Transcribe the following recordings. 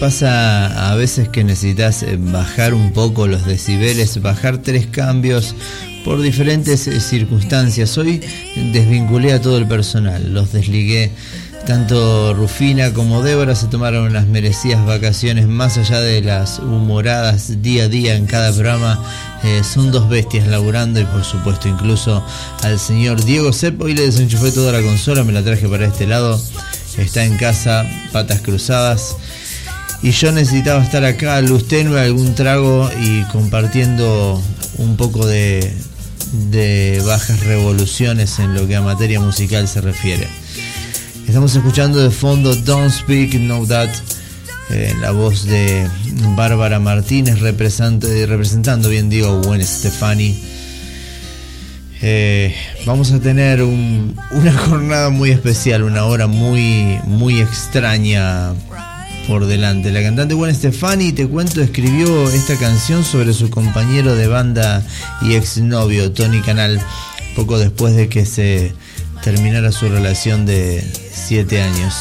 ¿No te pasa a veces que necesitas eh, bajar un poco los decibeles, bajar tres cambios por diferentes eh, circunstancias? Hoy desvinculé a todo el personal, los desligué. Tanto Rufina como Débora se tomaron unas merecidas vacaciones más allá de las humoradas día a día en cada programa. Eh, son dos bestias laburando y por supuesto incluso al señor Diego Sepp. Hoy le desenchufé toda la consola, me la traje para este lado. Está en casa, patas cruzadas y yo necesitaba estar acá, luz tenue, algún trago y compartiendo un poco de, bajas revoluciones en lo que a materia musical se refiere. Estamos escuchando de fondo Don't Speak, Know That, eh, la voz de Bárbara Martínez representando, bien digo, Gwen Stefani. Eh, vamos a tener una jornada muy especial, una hora muy, muy extraña por delante. La cantante Gwen Stefani, te cuento, escribió esta canción sobre su compañero de banda y exnovio, Tony Canal, poco después de que se terminara su relación de 7 años.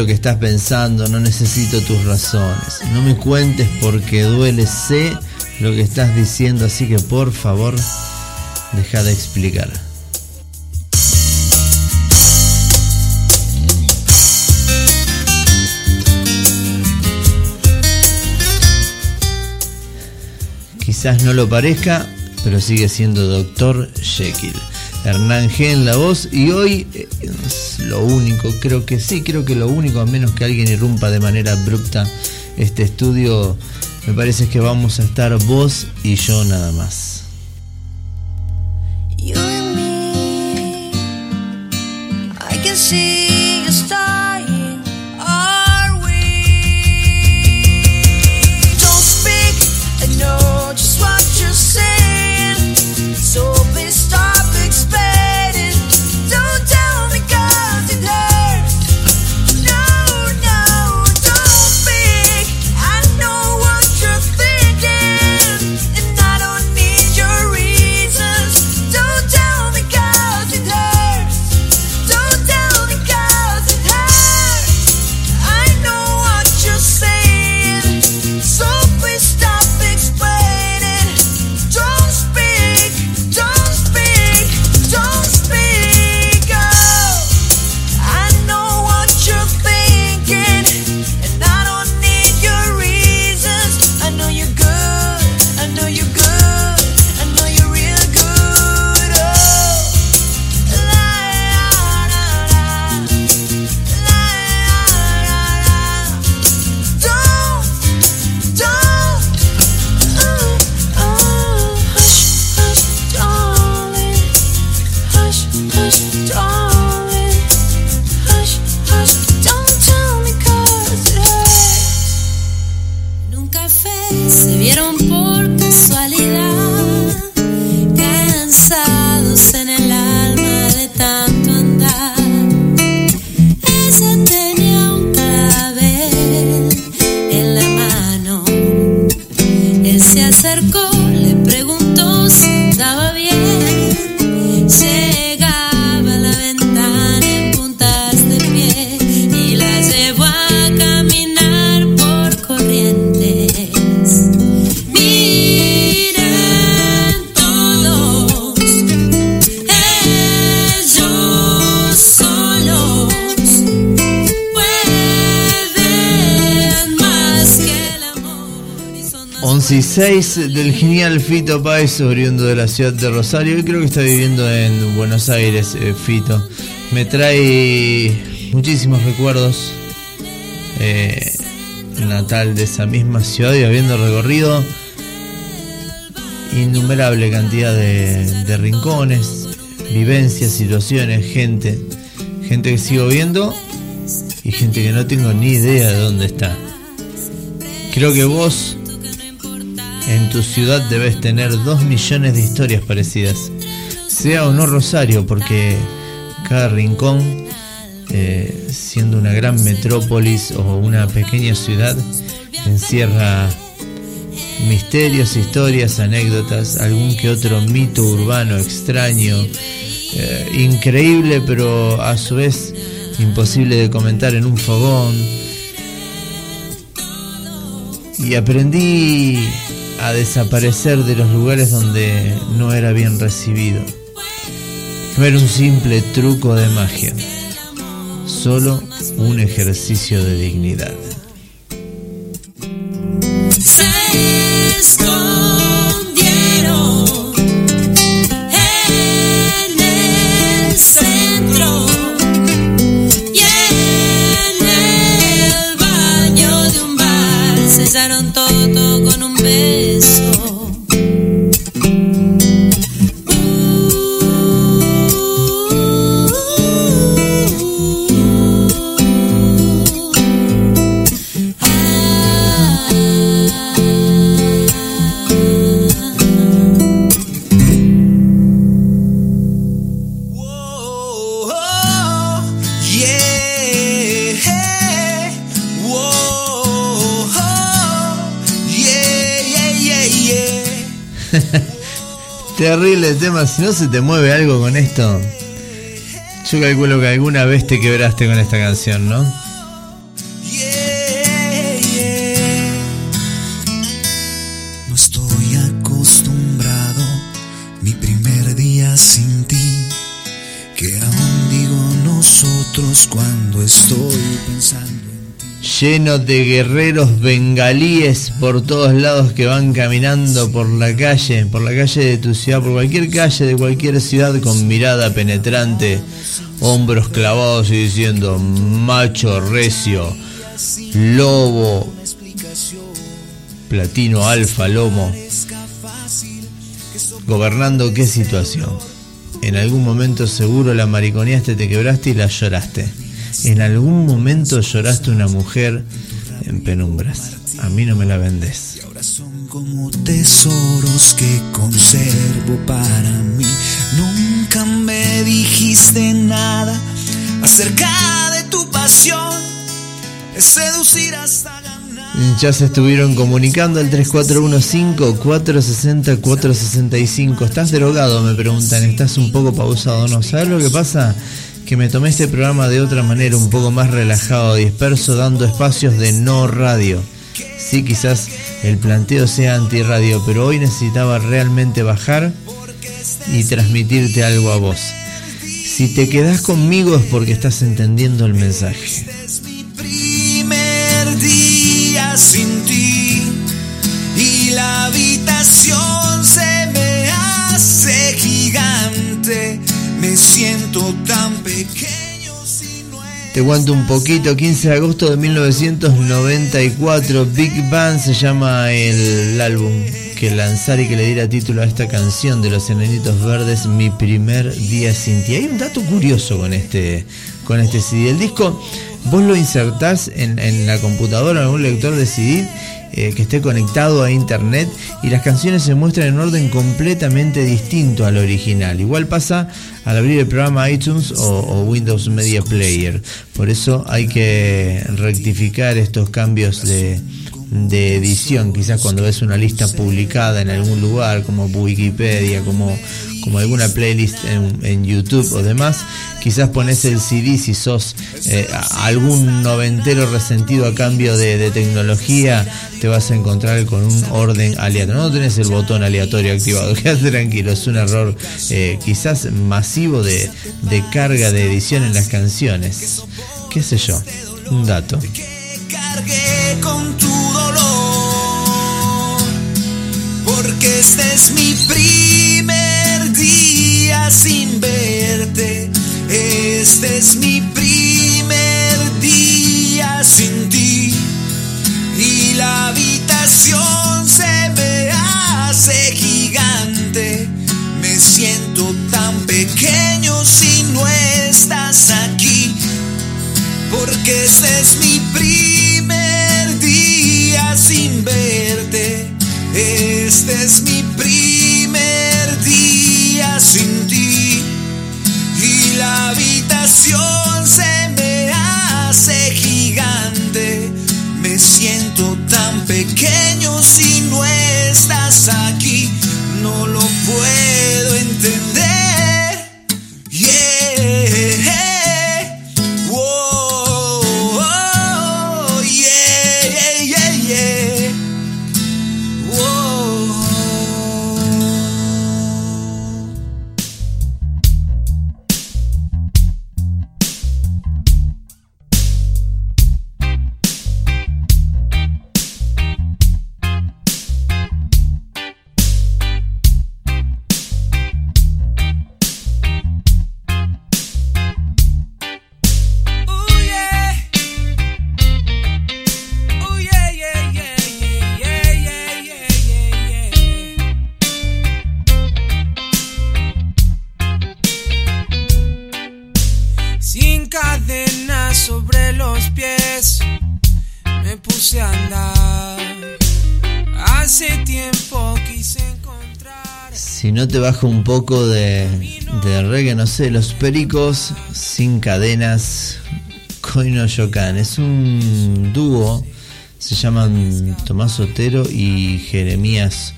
Lo que estás pensando, no necesito tus razones. No me cuentes porque duele, sé lo que estás diciendo, así que por favor, deja de explicar. Quizás no lo parezca, pero sigue siendo Doctor Jekyll. Hernán G en la voz y hoy eh, es lo único, creo que sí, creo que lo único, a menos que alguien irrumpa de manera abrupta este estudio, me parece que vamos a estar vos y yo nada más. Del genial Fito Páez, oriundo de la ciudad de Rosario. y creo que está viviendo en Buenos Aires, eh, Fito. Me trae muchísimos recuerdos. Eh, natal de esa misma ciudad y habiendo recorrido innumerable cantidad de, de rincones, vivencias, situaciones, gente. Gente que sigo viendo y gente que no tengo ni idea de dónde está. Creo que vos En tu ciudad debes tener dos millones de historias parecidas. Sea o no Rosario, porque cada rincón, eh, siendo una gran metrópolis o una pequeña ciudad, encierra misterios, historias, anécdotas, algún que otro mito urbano extraño, eh, increíble pero a su vez imposible de comentar en un fogón. Y aprendí a desaparecer de los lugares donde no era bien recibido. No era un simple truco de magia, solo un ejercicio de dignidad. Terrible tema, si no se te mueve algo con esto. Yo calculo que alguna vez te quebraste con esta canción, ¿no? No estoy acostumbrado, mi primer día sin ti, que aún digo nosotros cuando estoy pensando lleno de guerreros bengalíes por todos lados que van caminando por la calle, por la calle de tu ciudad, por cualquier calle de cualquier ciudad con mirada penetrante, hombros clavados y diciendo macho recio, lobo, platino, alfa, lomo. Gobernando qué situación. En algún momento seguro la mariconeaste, te quebraste y la lloraste. En algún momento lloraste una mujer en penumbras. A mí no me la vendes. Y ahora son como tesoros que conservo para mí. Nunca me dijiste nada acerca de tu pasión. Es seducir hasta ganar. Ya se estuvieron comunicando al 3415-460-465. ¿Estás drogado? Me preguntan. ¿Estás un poco pausado? ¿No? ¿Sabes lo que pasa? Que me tomé este programa de otra manera, un poco más relajado, disperso, dando espacios de no radio. Sí, quizás el planteo sea anti-radio, pero hoy necesitaba realmente bajar y transmitirte algo a vos. Si te quedás conmigo es porque estás entendiendo el mensaje. Es mi primer día sin ti y la habitación se me hace gigante. Me siento tan Te cuento un poquito, 15 de agosto de 1994, Big Bang se llama el, álbum que lanzar y que le diera título a esta canción de los Enanitos Verdes, Mi primer día sin ti. Hay un dato curioso con este, con este CD. El disco, vos lo insertás en, en la computadora, en algún lector de CD, eh, que esté conectado a internet y las canciones se muestran en orden completamente distinto al original. Igual pasa al abrir el programa iTunes o, o Windows Media Player. Por eso hay que rectificar estos cambios de, de edición. Quizás cuando ves una lista publicada en algún lugar, como Wikipedia, como, como alguna playlist en, YouTube o demás, quizás pones el CD si sos eh, algún noventero resentido a cambio de, tecnología, te vas a encontrar con un orden aleatorio. No tenés el botón aleatorio activado, quédate tranquilo, es un error eh, quizás masivo de, de carga de edición en las canciones. ¿Qué sé yo? Un dato. Porque este es mi día sin verte. Este es mi primer día sin ti. Y la habitación se me hace gigante. Me siento tan pequeño si no estás aquí. Porque este es mi primer día sin verte. Este es mi primer habitación bajo un poco de, de reggae, no sé, los pericos sin cadenas, Coino Yocan. Es un dúo, se llaman Tomás Otero y Jeremías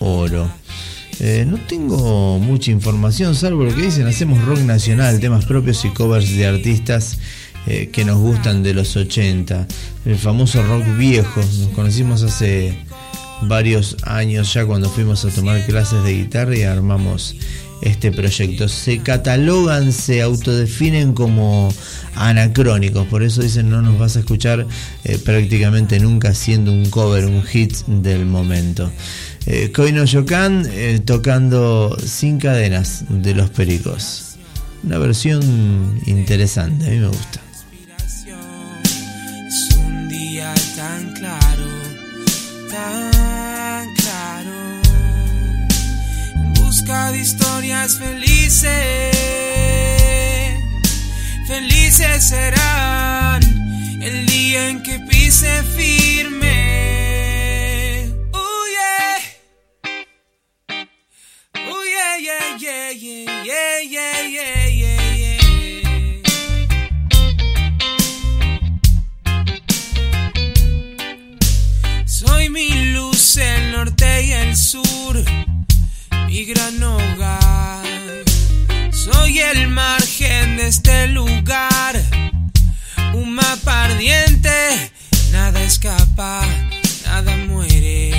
Oro. Eh, no tengo mucha información, salvo lo que dicen, hacemos rock nacional, temas propios y covers de artistas eh, que nos gustan de los 80. El famoso rock viejo, nos conocimos hace varios años ya cuando fuimos a tomar clases de guitarra y armamos este proyecto. Se catalogan, se autodefinen como anacrónicos, por eso dicen no nos vas a escuchar eh, prácticamente nunca siendo un cover, un hit del momento. Eh, Koino Yokan eh, tocando sin cadenas de los pericos. Una versión interesante, a mí me gusta. De historias felices. Felices serán el día en que pise firme. Oh yeah. Oh yeah, yeah, yeah, yeah, yeah, yeah, yeah, yeah. Soy mi luz, el norte y el sur mi gran hogar. Soy el margen de este lugar, un mapa ardiente, nada escapa, nada muere,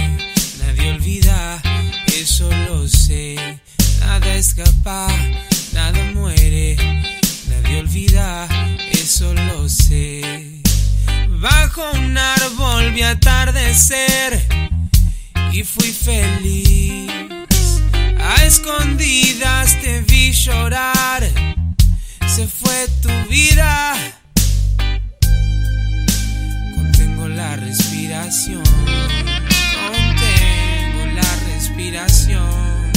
nadie olvida, eso lo sé, nada escapa, nada muere, nadie olvida, eso lo sé. Bajo un árbol vi atardecer y fui feliz a escondidas te vi llorar, se fue tu vida. Contengo la respiración, contengo la respiración.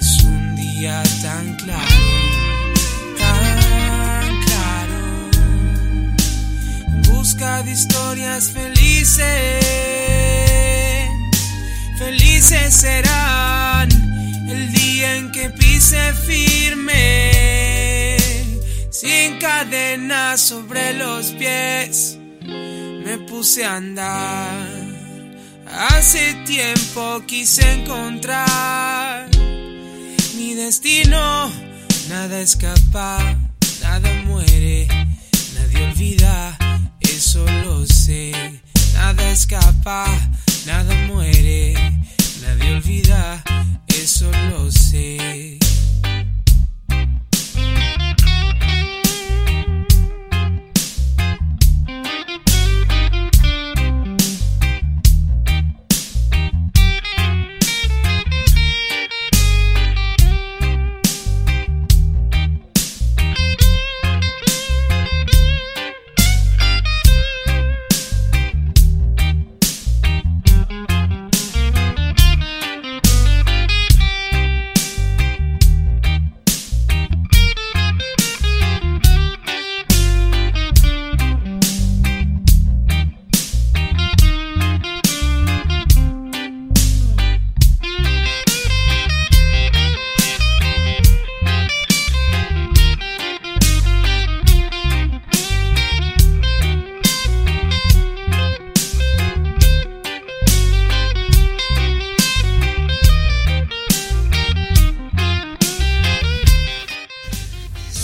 Es un día tan claro, tan claro. En busca de historias felices, felices serán firme, sin cadenas sobre los pies, me puse a andar. Hace tiempo quise encontrar mi destino, nada escapa, nada muere, nadie olvida, eso lo sé, nada escapa, nada muere, nadie olvida eso lo sé.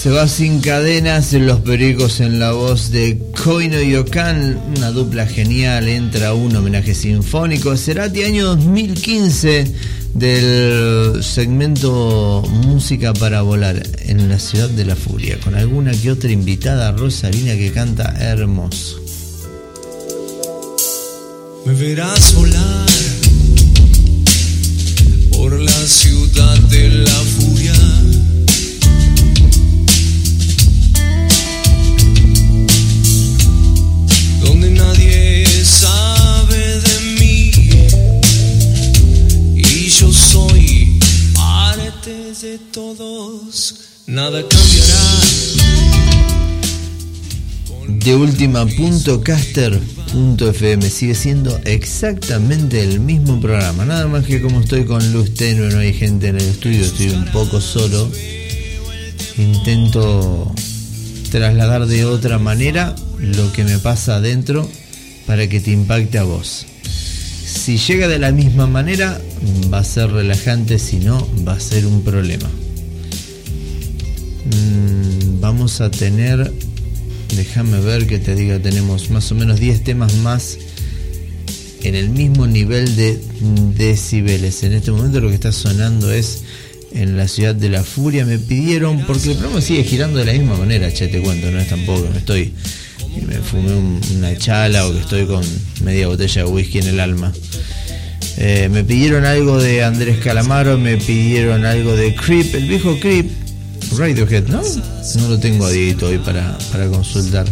Se va sin cadenas, los pericos en la voz de Koino Yokan, una dupla genial, entra un homenaje sinfónico, Cerati año 2015 del segmento Música para volar en la ciudad de la furia, con alguna que otra invitada Rosalina que canta hermoso. Me verás volar por la ciudad de la furia todos, nada cambiará. De última punto caster punto fm sigue siendo exactamente el mismo programa. Nada más que como estoy con luz tenue no hay gente en el estudio estoy un poco solo. Intento trasladar de otra manera lo que me pasa adentro para que te impacte a vos si llega de la misma manera va a ser relajante si no va a ser un problema Mm, vamos a tener, déjame ver que te diga, tenemos más o menos 10 temas más en el mismo nivel de decibeles. En este momento lo que está sonando es en la ciudad de la furia. Me pidieron, porque el programa sigue girando de la misma manera, che, te cuento, no es tampoco, me estoy, me fumé una chala o que estoy con media botella de whisky en el alma. Eh, me pidieron algo de Andrés Calamaro, me pidieron algo de Creep, el viejo Creep, Radiohead, ¿no? No lo tengo adito hoy para, consultar.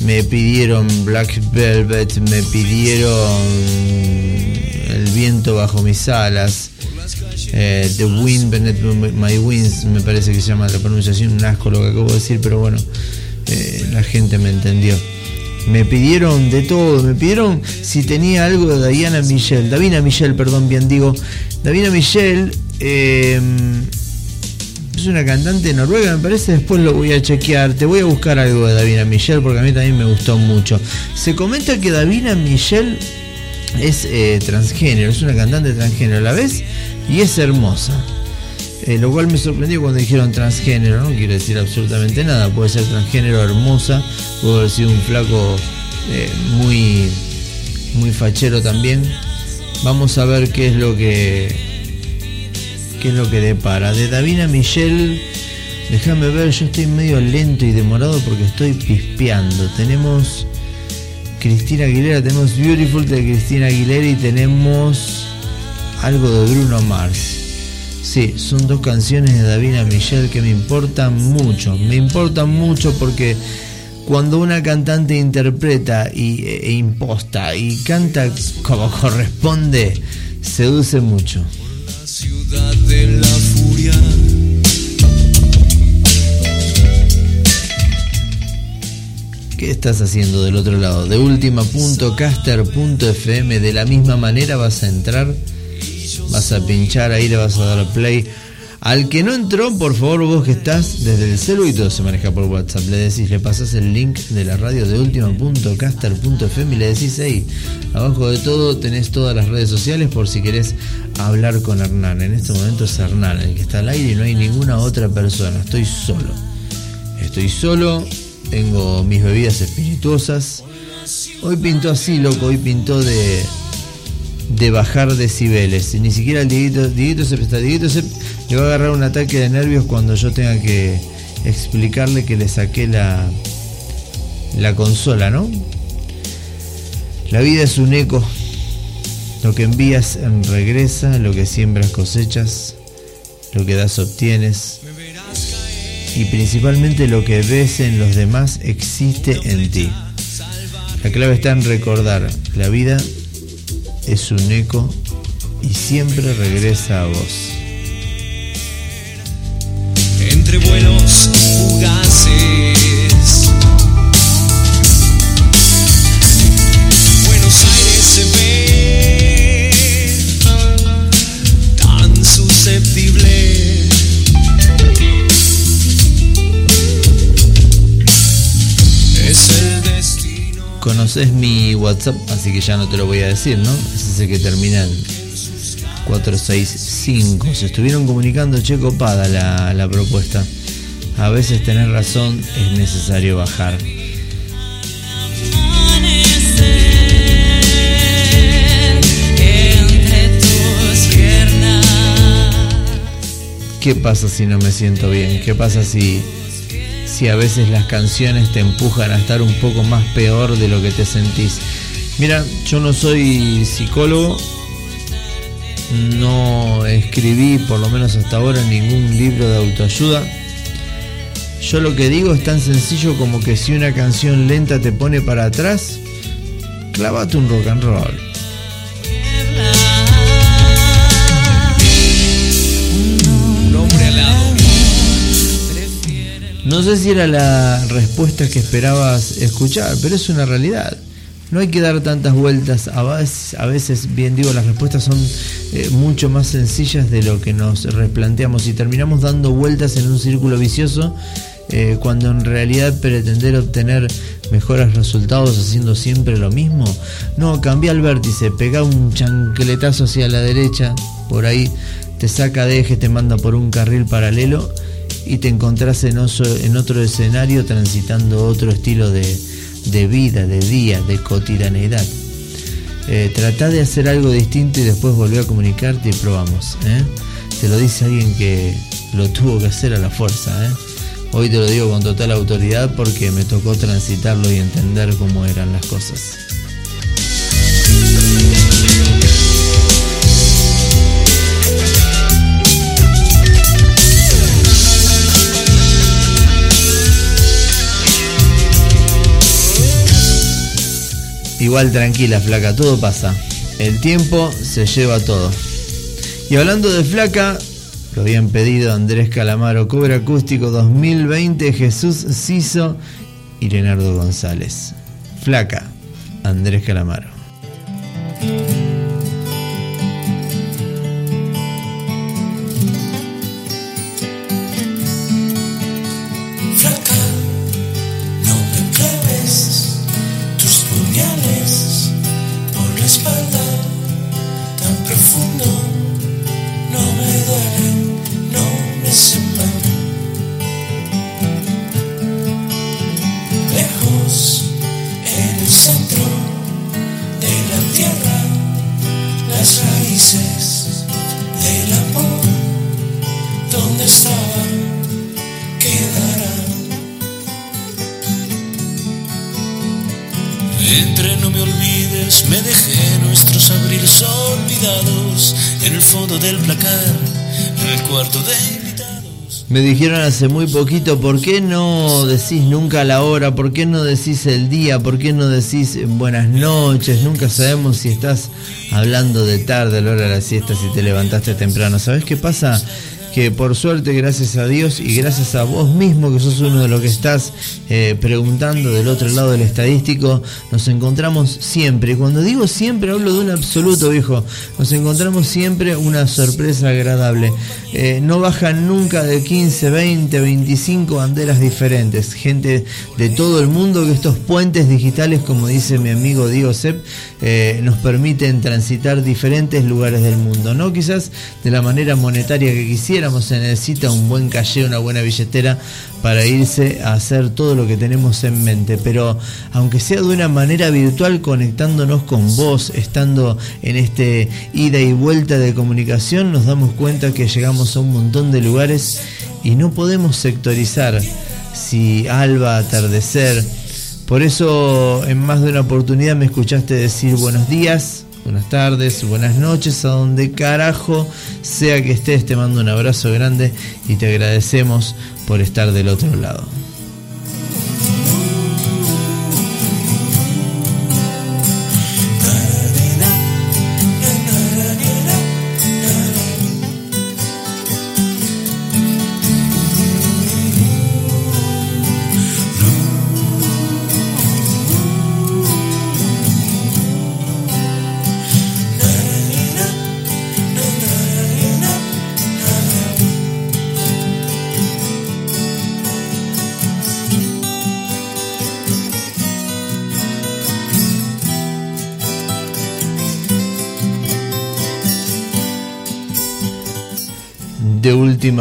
Me pidieron Black Velvet, me pidieron El viento bajo mis alas, eh, The Wind Beneath My Wings, me parece que se llama la pronunciación, un asco lo que acabo de decir, pero bueno, eh, la gente me entendió. Me pidieron de todo, me pidieron si tenía algo de Diana Michelle, Davina Michelle, perdón, bien digo. Davina Michelle, eh, es una cantante noruega, me parece. Después lo voy a chequear. Te voy a buscar algo de Davina Michelle porque a mí también me gustó mucho. Se comenta que Davina Michelle es eh, transgénero, es una cantante transgénero a la vez y es hermosa. Eh, lo cual me sorprendió cuando dijeron transgénero, no quiere decir absolutamente nada. Puede ser transgénero hermosa, puede haber sido un flaco eh, muy, muy fachero también. Vamos a ver qué es lo que qué es lo que depara. De Davina Michelle, déjame ver, yo estoy medio lento y demorado porque estoy pispeando. Tenemos Cristina Aguilera, tenemos Beautiful de Cristina Aguilera y tenemos algo de Bruno Mars. Sí, son dos canciones de Davina Michelle que me importan mucho. Me importan mucho porque cuando una cantante interpreta y, e imposta y canta como corresponde, seduce mucho. ¿Qué estás haciendo del otro lado? De última.caster.fm, de la misma manera vas a entrar, vas a pinchar ahí, le vas a dar play al que no entró, por favor, vos que estás desde el celu y todo se maneja por WhatsApp, le decís, le pasas el link de la radio de última.caster.fm y le decís, hey, abajo de todo tenés todas las redes sociales por si querés hablar con Hernán. En este momento es Hernán el que está al aire y no hay ninguna otra persona, estoy solo. Estoy solo, tengo mis bebidas espirituosas. Hoy pintó así, loco, hoy pintó de de bajar decibeles. Ni siquiera el Dieguito, Dieguito se presta. Dieguito se, le va a agarrar un ataque de nervios cuando yo tenga que explicarle que le saqué la, la consola, ¿no? La vida es un eco. Lo que envías en regresa, lo que siembras cosechas, lo que das obtienes. Y principalmente lo que ves en los demás existe en ti. La clave está en recordar, la vida es un eco y siempre regresa a vos. Conoces mi WhatsApp, así que ya no te lo voy a decir, ¿no? Es ese que termina en 465. Se estuvieron comunicando, che, copada la, la propuesta. a veces tener razón es necesario bajar. ¿Qué pasa si no me siento bien? ¿Qué pasa si, si a veces las canciones te empujan a estar un poco más peor de lo que te sentís? Mira, yo no soy psicólogo, no escribí, por lo menos hasta ahora, ningún libro de autoayuda. Yo lo que digo es tan sencillo como que si una canción lenta te pone para atrás, clávate un rock and roll. No sé si era la respuesta que esperabas escuchar, pero es una realidad. No hay que dar tantas vueltas. A veces, a veces bien digo, las respuestas son eh, mucho más sencillas de lo que nos replanteamos y terminamos dando vueltas en un círculo vicioso eh, cuando en realidad pretender obtener mejores resultados haciendo siempre lo mismo. No, cambia el vértice, pega un chancletazo hacia la derecha, por ahí te saca de eje, te manda por un carril paralelo y te encontrás en, otro escenario transitando otro estilo de, vida, de día, de cotidianeidad. Eh, de hacer algo distinto y después volver a comunicarte y probamos. ¿eh? Te lo dice alguien que lo tuvo que hacer a la fuerza. ¿eh? Hoy te lo digo con total autoridad porque me tocó transitarlo y entender cómo eran las cosas. Igual tranquila, flaca, todo pasa. El tiempo se lleva todo. Y hablando de flaca, lo habían pedido Andrés Calamaro, Cobra Acústico 2020, Jesús Ciso y Leonardo González. Flaca, Andrés Calamaro. Me dijeron hace muy poquito, ¿por qué no decís nunca la hora? ¿Por qué no decís el día? ¿Por qué no decís buenas noches? Nunca sabemos si estás hablando de tarde, a la hora de la siesta, si te levantaste temprano. ¿Sabes qué pasa? Que por suerte, gracias a Dios y gracias a vos mismo, que sos uno de los que estás eh, preguntando del otro lado del estadístico, nos encontramos siempre. Y cuando digo siempre, hablo de un absoluto, viejo. Nos encontramos siempre una sorpresa agradable. Eh, no bajan nunca de 15, 20, 25 banderas diferentes. Gente de todo el mundo que estos puentes digitales, como dice mi amigo Diego Sepp, eh, nos permiten transitar diferentes lugares del mundo. No quizás de la manera monetaria que quisiera se necesita un buen calle, una buena billetera para irse a hacer todo lo que tenemos en mente. Pero aunque sea de una manera virtual, conectándonos con vos, estando en este ida y vuelta de comunicación, nos damos cuenta que llegamos a un montón de lugares y no podemos sectorizar si alba, atardecer. Por eso en más de una oportunidad me escuchaste decir buenos días, buenas tardes, buenas noches, a donde carajo sea que estés, te mando un abrazo grande y te agradecemos por estar del otro lado.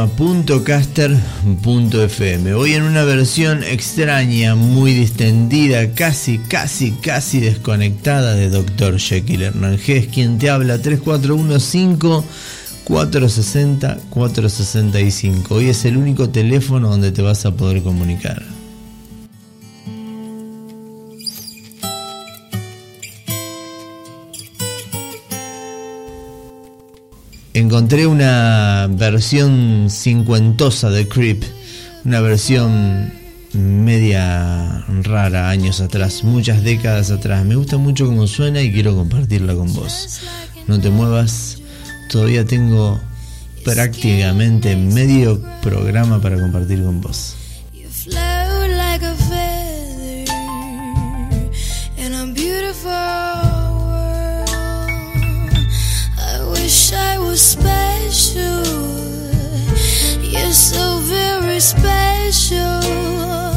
última.caster.fm. Hoy en una versión extraña, muy distendida, casi, casi, casi desconectada de Dr. Jekyll Hernández, quien te habla 3415 460 465. Hoy es el único teléfono donde te vas a poder comunicar. Encontré una versión cincuentosa de Creep, una versión media rara años atrás, muchas décadas atrás. Me gusta mucho cómo suena y quiero compartirla con vos. No te muevas, todavía tengo prácticamente medio programa para compartir con vos. Special. You're so very special.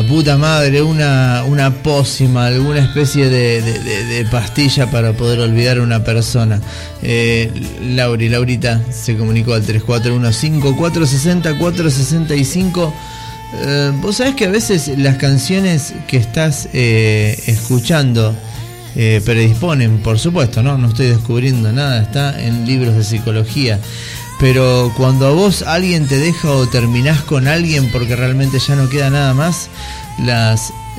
Puta madre, una, una pócima, alguna especie de, pastilla para poder olvidar a una persona. Eh, Lauri, Laurita se comunicó al 3415-460-465. Eh, Vos sabés que a veces las canciones que estás eh, escuchando eh, predisponen, por supuesto, ¿no? No estoy descubriendo nada, está en libros de psicología pero cuando a vos alguien te deja o terminás con alguien porque realmente ya no queda nada más,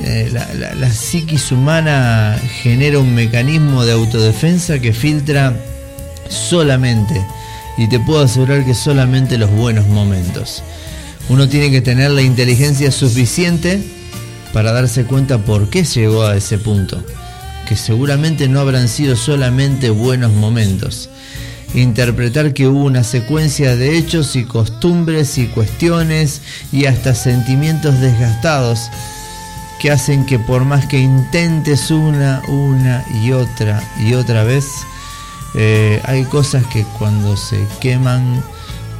eh, la, psiquis humana genera un mecanismo de autodefensa que filtra solamente, y te puedo asegurar que solamente los buenos momentos. Uno tiene que tener la inteligencia suficiente para darse cuenta por qué llegó a ese punto, que seguramente no habrán sido solamente buenos momentos interpretar que hubo una secuencia de hechos y costumbres y cuestiones y hasta sentimientos desgastados que hacen que por más que intentes una, una y otra y otra vez, eh, hay cosas que cuando se queman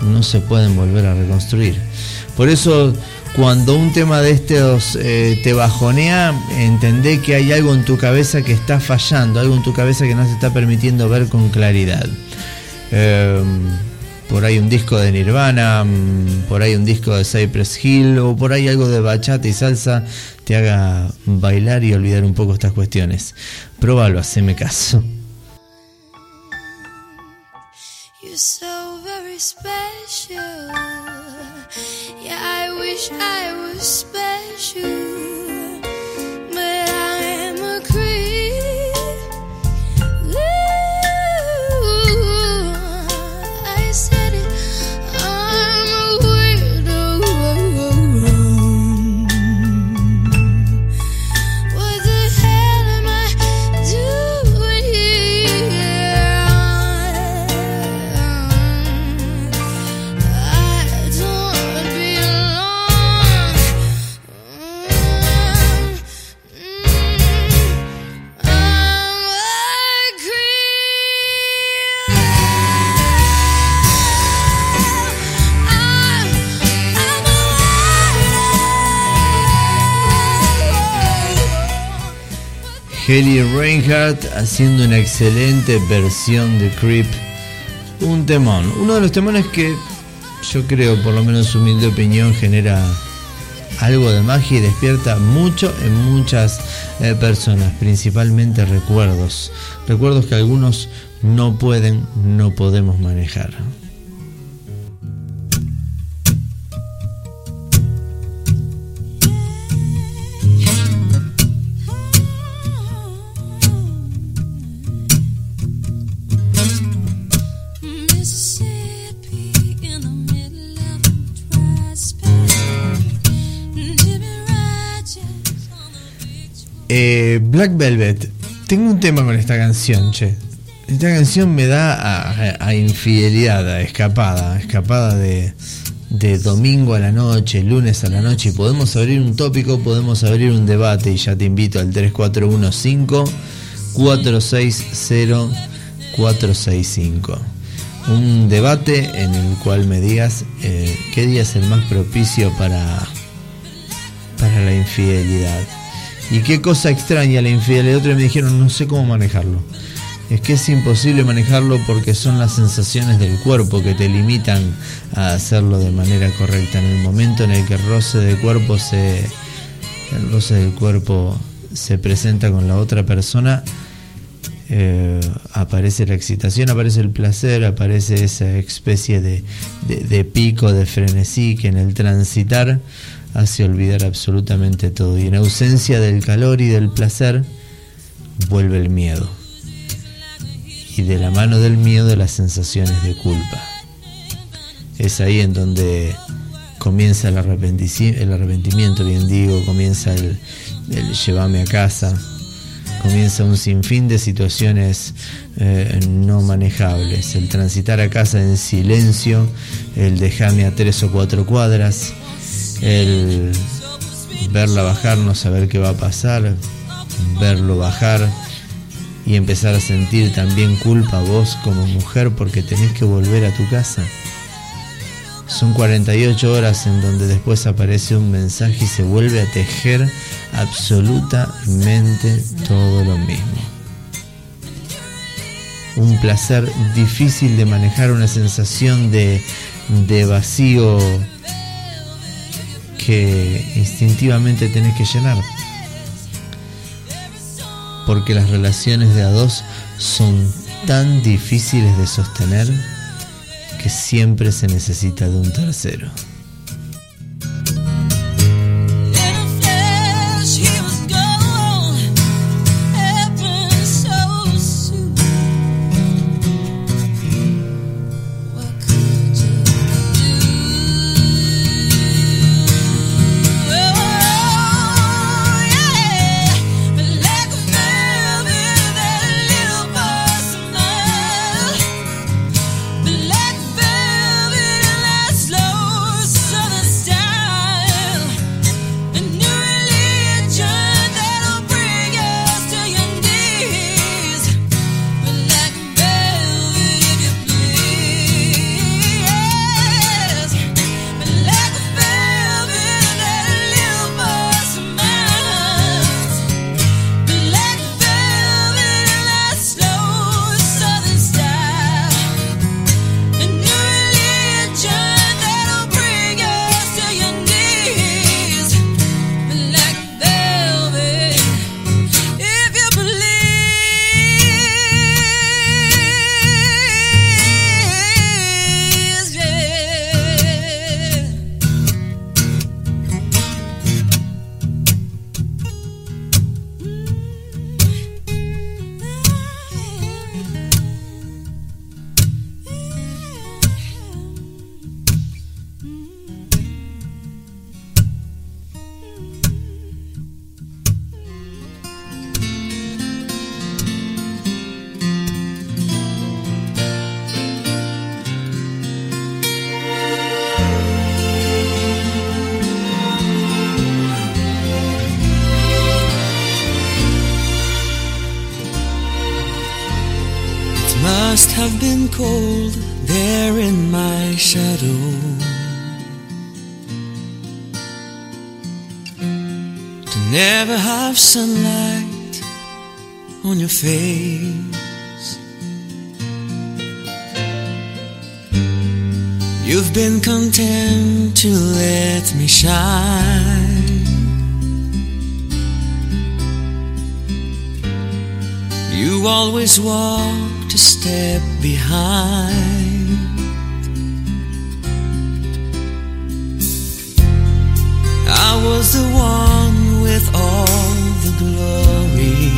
no se pueden volver a reconstruir. Por eso cuando un tema de estos eh, te bajonea, entendé que hay algo en tu cabeza que está fallando, algo en tu cabeza que no se está permitiendo ver con claridad. Em, por ahí un disco de Nirvana, mm, por ahí un disco de Cypress Hill o por ahí algo de bachata y salsa te haga bailar y olvidar un poco estas cuestiones. Próbalo, haceme caso. Kelly Reinhardt haciendo una excelente versión de Creep. Un temón. Uno de los temones que yo creo, por lo menos humilde opinión, genera algo de magia y despierta mucho en muchas eh, personas, principalmente recuerdos. Recuerdos que algunos no pueden, no podemos manejar. Black Velvet. Tengo un tema con esta canción, che. Esta canción me da a, infidelidad, a escapada, escapada de, de domingo a la noche, lunes a la noche. Podemos abrir un tópico, podemos abrir un debate. Y ya te invito al 3415 460 465. Un debate en el cual me digas eh, qué día es el más propicio para, para la infidelidad. Y qué cosa extraña la infidelidad. Otros me dijeron, no sé cómo manejarlo. Es que es imposible manejarlo porque son las sensaciones del cuerpo que te limitan a hacerlo de manera correcta. En el momento en el que el roce del cuerpo se. el roce del cuerpo se presenta con la otra persona, eh, aparece la excitación, aparece el placer, aparece esa especie de, de pico, de frenesí que en el transitar hace olvidar absolutamente todo. Y en ausencia del calor y del placer vuelve el miedo. Y de la mano del miedo las sensaciones de culpa. Es ahí en donde comienza el, arrepentimiento, bien digo, comienza el, el llevarme a casa, comienza un sinfín de situaciones eh, no manejables, el transitar a casa en silencio, el dejarme a tres o cuatro cuadras, el verla bajar, no saber qué va a pasar, verlo bajar y empezar a sentir también culpa vos como mujer porque tenés que volver a tu casa. Son 48 horas en donde después aparece un mensaje y se vuelve a tejer absolutamente todo lo mismo. Un placer difícil de manejar, una sensación de, de vacío que instintivamente tenés que llenar. Porque las relaciones de a dos son tan difíciles de sostener que siempre se necesita de un tercero. I've been cold there in my shadow. To never have sunlight on your face. You've been content to let me shine. You always walk step behind. I was the one with all the glory.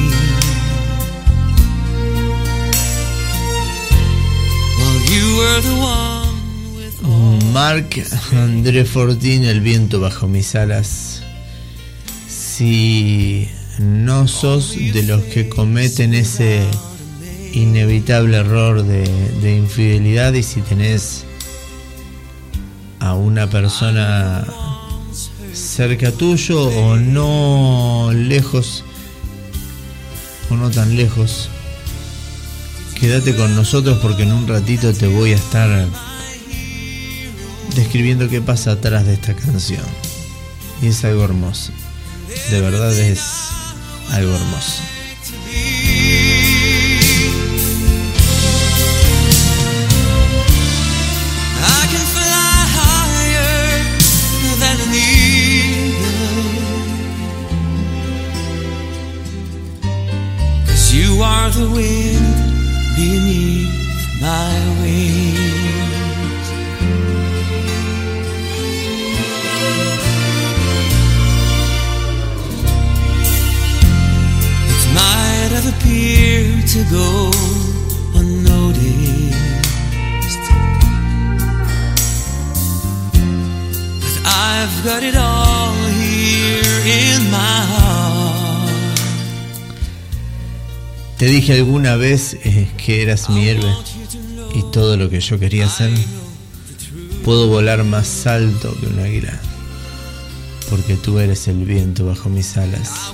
While you were the one with all Mark André Fortin, El viento bajo mis alas. Si no sos de los que cometen ese inevitable error de, de infidelidad y si tenés a una persona cerca tuyo o no lejos o no tan lejos quédate con nosotros porque en un ratito te voy a estar describiendo qué pasa atrás de esta canción. Y es algo hermoso. De verdad es algo hermoso are the wind beneath my wings. It might have appeared to go unnoticed. But I've got it all te dije alguna vez eh, que eras mi héroe y todo lo que yo quería hacer puedo volar más alto que un águila porque tú eres el viento bajo mis alas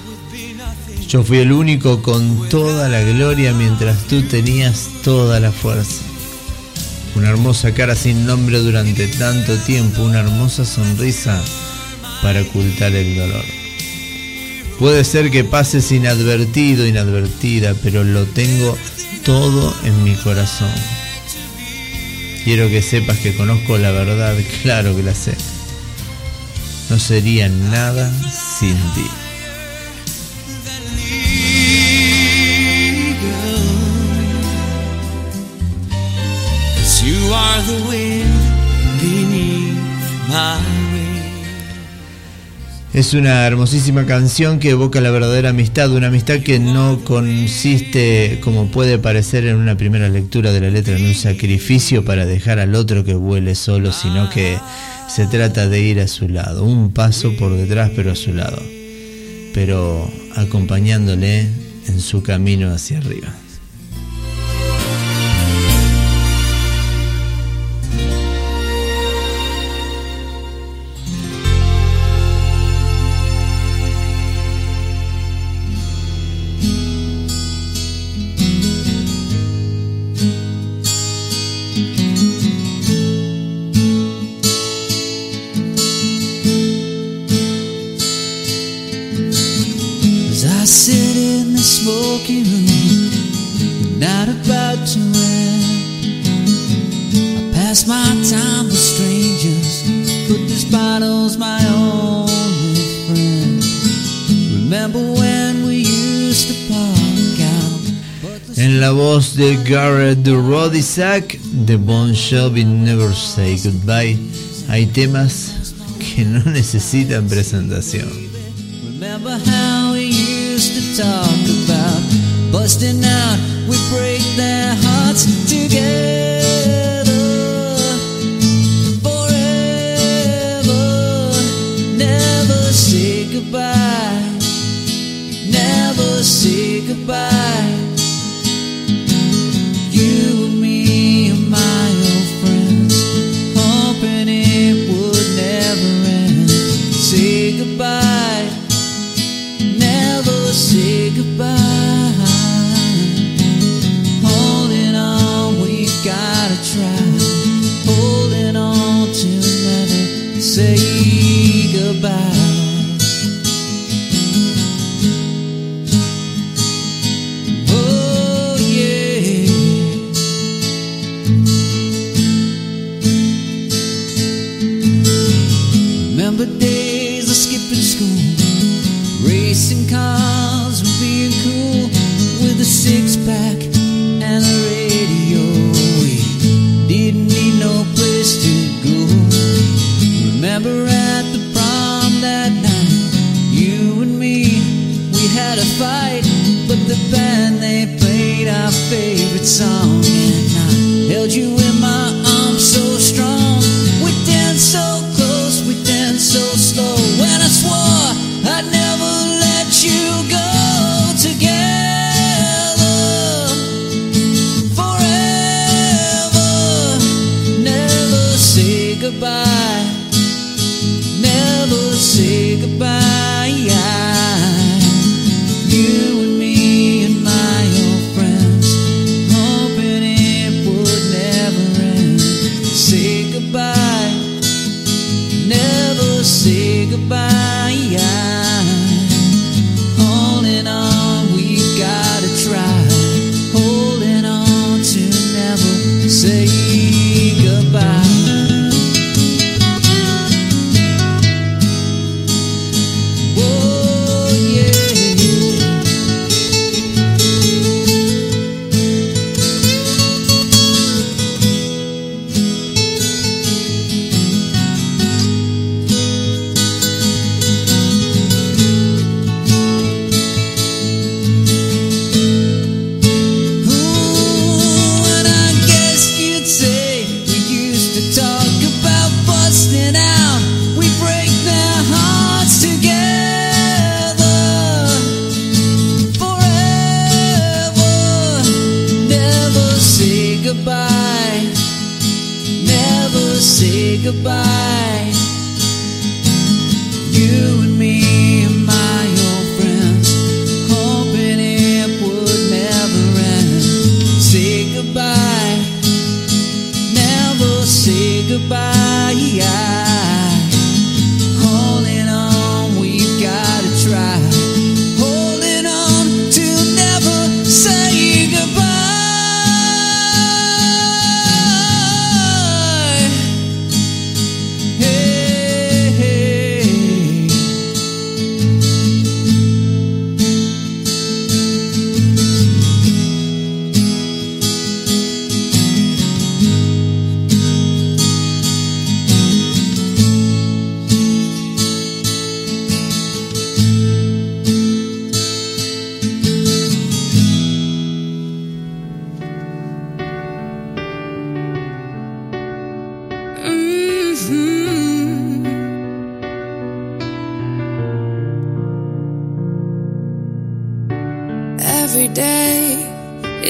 Yo fui el único con toda la gloria mientras tú tenías toda la fuerza. Una hermosa cara sin nombre durante tanto tiempo, una hermosa sonrisa para ocultar el dolor. Puede ser que pases inadvertido, inadvertida, pero lo tengo todo en mi corazón. Quiero que sepas que conozco la verdad, claro que la sé. No sería nada sin ti. Es una hermosísima canción que evoca la verdadera amistad, una amistad que no consiste, como puede parecer en una primera lectura de la letra, en un sacrificio para dejar al otro que vuele solo, sino que se trata de ir a su lado, un paso por detrás pero a su lado, pero acompañándole en su camino hacia arriba. Garrett Rodisak de Bon Jovi Never Say Goodbye, hay temas que no necesitan presentación. Remember how we used to talk about busting out, we break their hearts together forever. Never say goodbye, never say goodbye.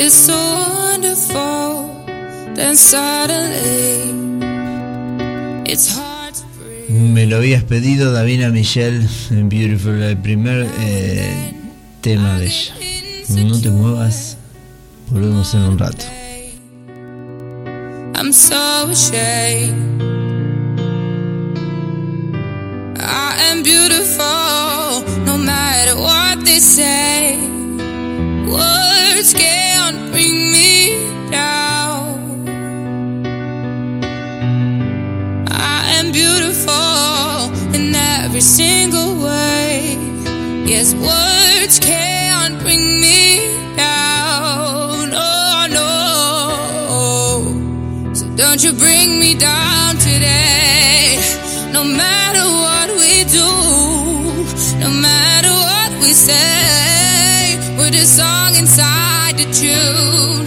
Is so wonderful, then suddenly it's hard to breathe. Me lo habías pedido, Davina Michelle, en Beautiful, el primer eh, tema de ella. No te muevas, volvemos en un rato. I'm so ashamed. I am beautiful, no matter what they say. Yes, words can't bring me down. Oh no. So don't you bring me down today. No matter what we do, no matter what we say, we're the song inside the tune,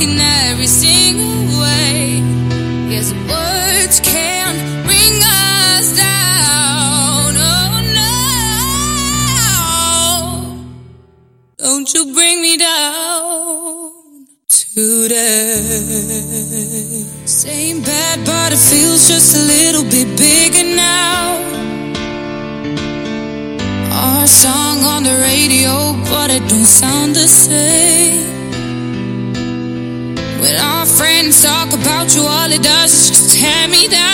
in every single way. Words can bring us down. Oh no. Don't you bring me down. Same bad, it does is just tear me down.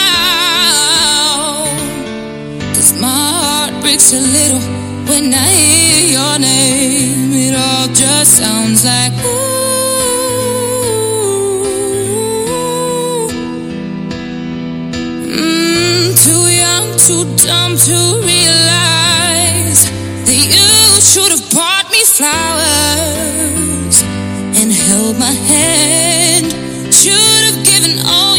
Cause my heart breaks a little when I hear your name. It all just sounds like ooh. Mm, too young, too dumb to realize that you should have bought me flowers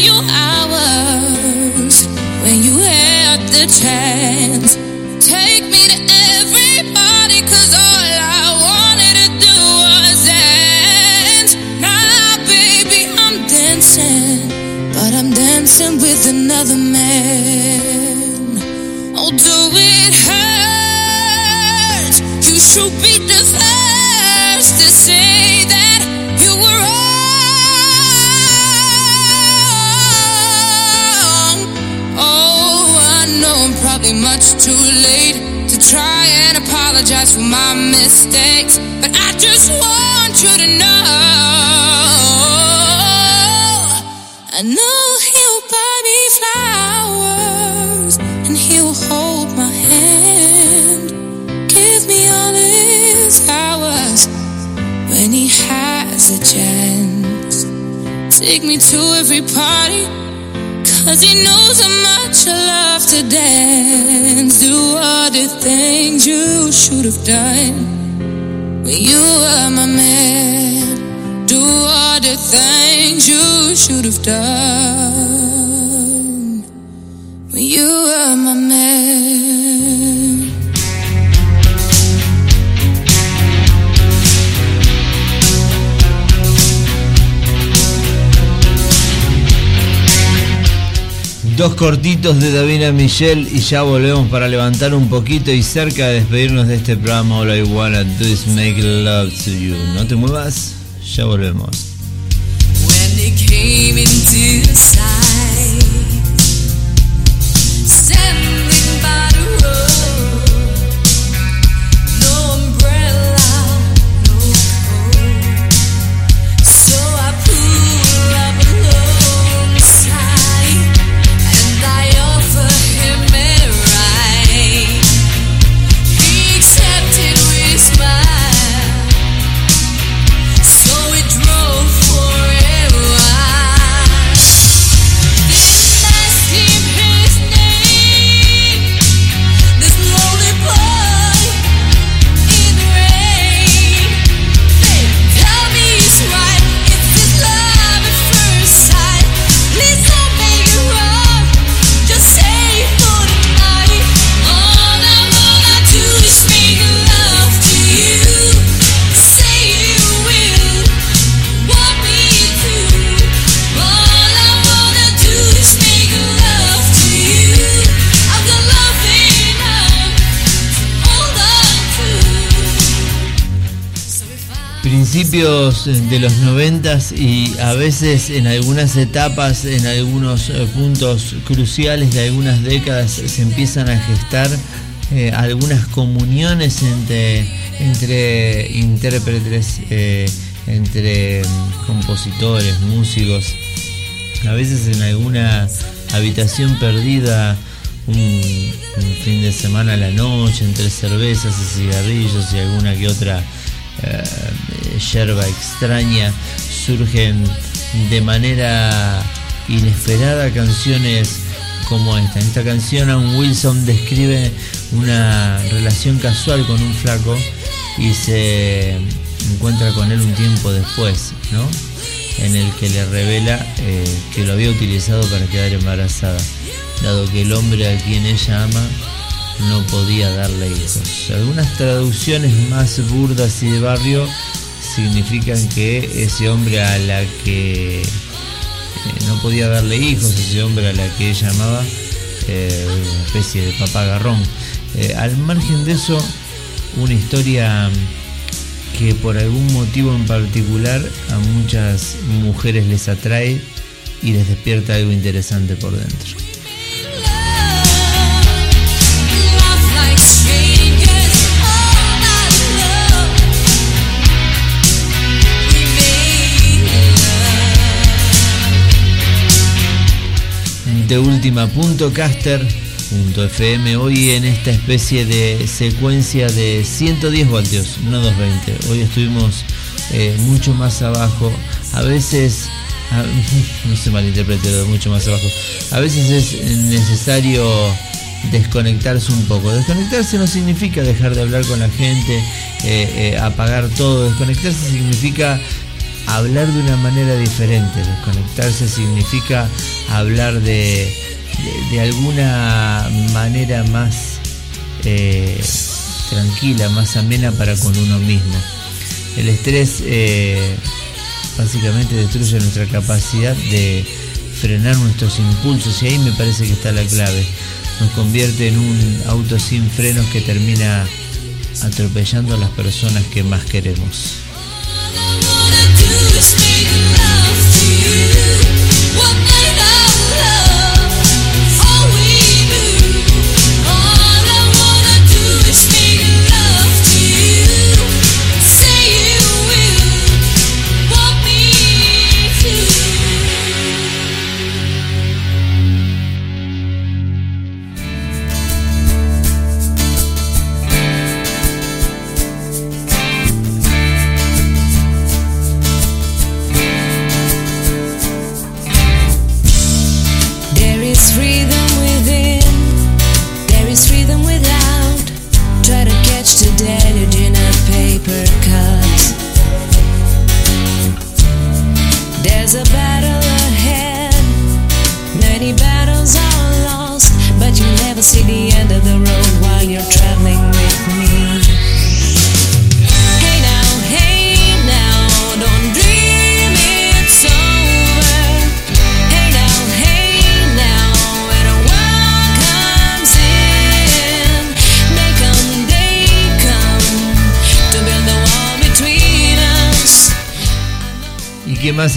your hours when you had the chance. Take me to everybody, cause all I wanted to do was dance. Now, baby, I'm dancing, but I'm dancing with another man. Oh, do it? You should be much too late to try and apologize for my mistakes, but I just want you to know. I know he'll buy me flowers and he'll hold my hand, give me all his hours when he has a chance. Take me to every party, Cause he knows how much I love to dance. Do all the things you should have done When you were my man. Do all the things you should have done When you were my man. Dos cortitos de Davina Michelle y ya volvemos para levantar un poquito y cerca de despedirnos de este programa All I Wanna Do Is Make Love to You. No te muevas, ya volvemos. Principios de los noventas y a veces en algunas etapas, en algunos eh, puntos cruciales de algunas décadas se empiezan a gestar eh, algunas comuniones entre, entre intérpretes, eh, entre mm, compositores, músicos. A veces en alguna habitación perdida, un, fin de semana a la noche, entre cervezas y cigarrillos y alguna que otra yerba extraña, surgen de manera inesperada canciones como esta. En esta canción Aun Wilson describe una relación casual con un flaco y se encuentra con él un tiempo después, ¿no? En el que le revela eh, que lo había utilizado para quedar embarazada, dado que el hombre a quien ella ama no podía darle hijos. Algunas traducciones más burdas y de barrio significan que ese hombre a la que eh, no podía darle hijos, ese hombre a la que ella amaba, eh, una especie de papá garrón. Eh, al margen de eso, una historia que por algún motivo en particular a muchas mujeres les atrae y les despierta algo interesante por dentro. De última punto caster .fm hoy en esta especie de secuencia de 110 voltios, no 220. Hoy estuvimos eh, mucho más abajo. A veces, no se malinterprete, mucho más abajo. A veces es necesario desconectarse un poco. Desconectarse no significa dejar de hablar con la gente, eh, eh, apagar todo. Desconectarse significa hablar de una manera diferente. Desconectarse significa hablar de, de, alguna manera más eh, tranquila, más amena para con uno mismo. El estrés eh, básicamente destruye nuestra capacidad de frenar nuestros impulsos y ahí me parece que está la clave. Nos convierte en un auto sin frenos que termina atropellando a las personas que más queremos. Qué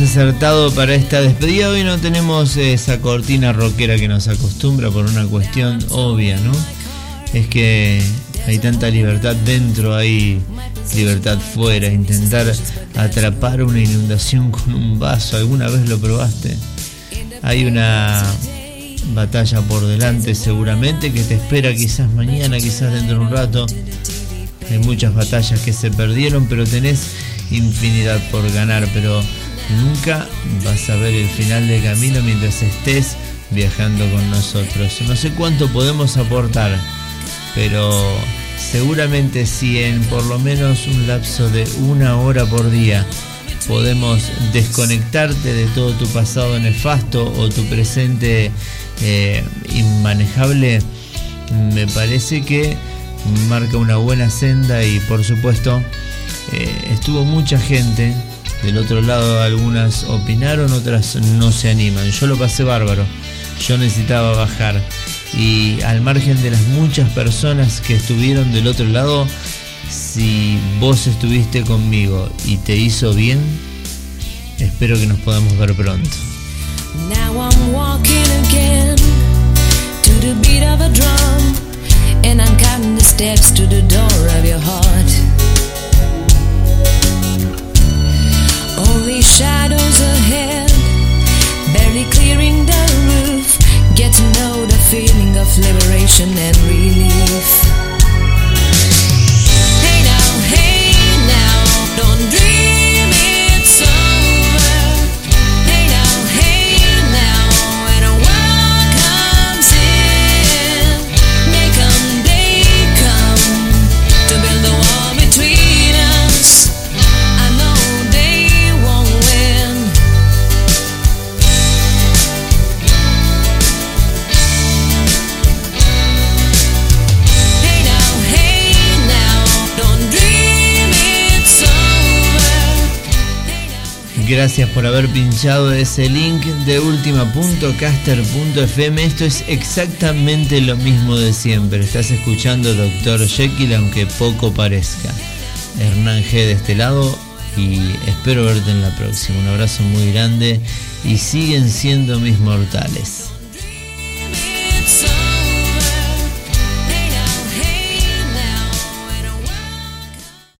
acertado para esta despedida. Hoy no tenemos esa cortina rockera que nos acostumbra por una cuestión obvia, ¿no? Es que hay tanta libertad dentro, hay libertad fuera. Intentar atrapar una inundación con un vaso, ¿alguna vez lo probaste? Hay una batalla por delante seguramente que te espera quizás mañana, quizás dentro de un rato. Hay muchas batallas que se perdieron, pero tenés infinidad por ganar, pero nunca vas a ver el final del camino mientras estés viajando con nosotros. No sé cuánto podemos aportar, pero seguramente si en por lo menos un lapso de una hora por día podemos desconectarte de todo tu pasado nefasto o tu presente eh, inmanejable, me parece que marca una buena senda y por supuesto eh, estuvo mucha gente. Del otro lado algunas opinaron, otras no se animan. Yo lo pasé bárbaro. Yo necesitaba bajar. Y al margen de las muchas personas que estuvieron del otro lado, si vos estuviste conmigo y te hizo bien, espero que nos podamos ver pronto. Only shadows ahead, barely clearing the roof. Get to know the feeling of liberation and relief. Gracias por haber pinchado ese link de última.caster.fm. Esto es exactamente lo mismo de siempre. Estás escuchando Dr. Jekyll, aunque poco parezca. Hernán G de este lado y espero verte en la próxima. Un abrazo muy grande y siguen siendo mis mortales.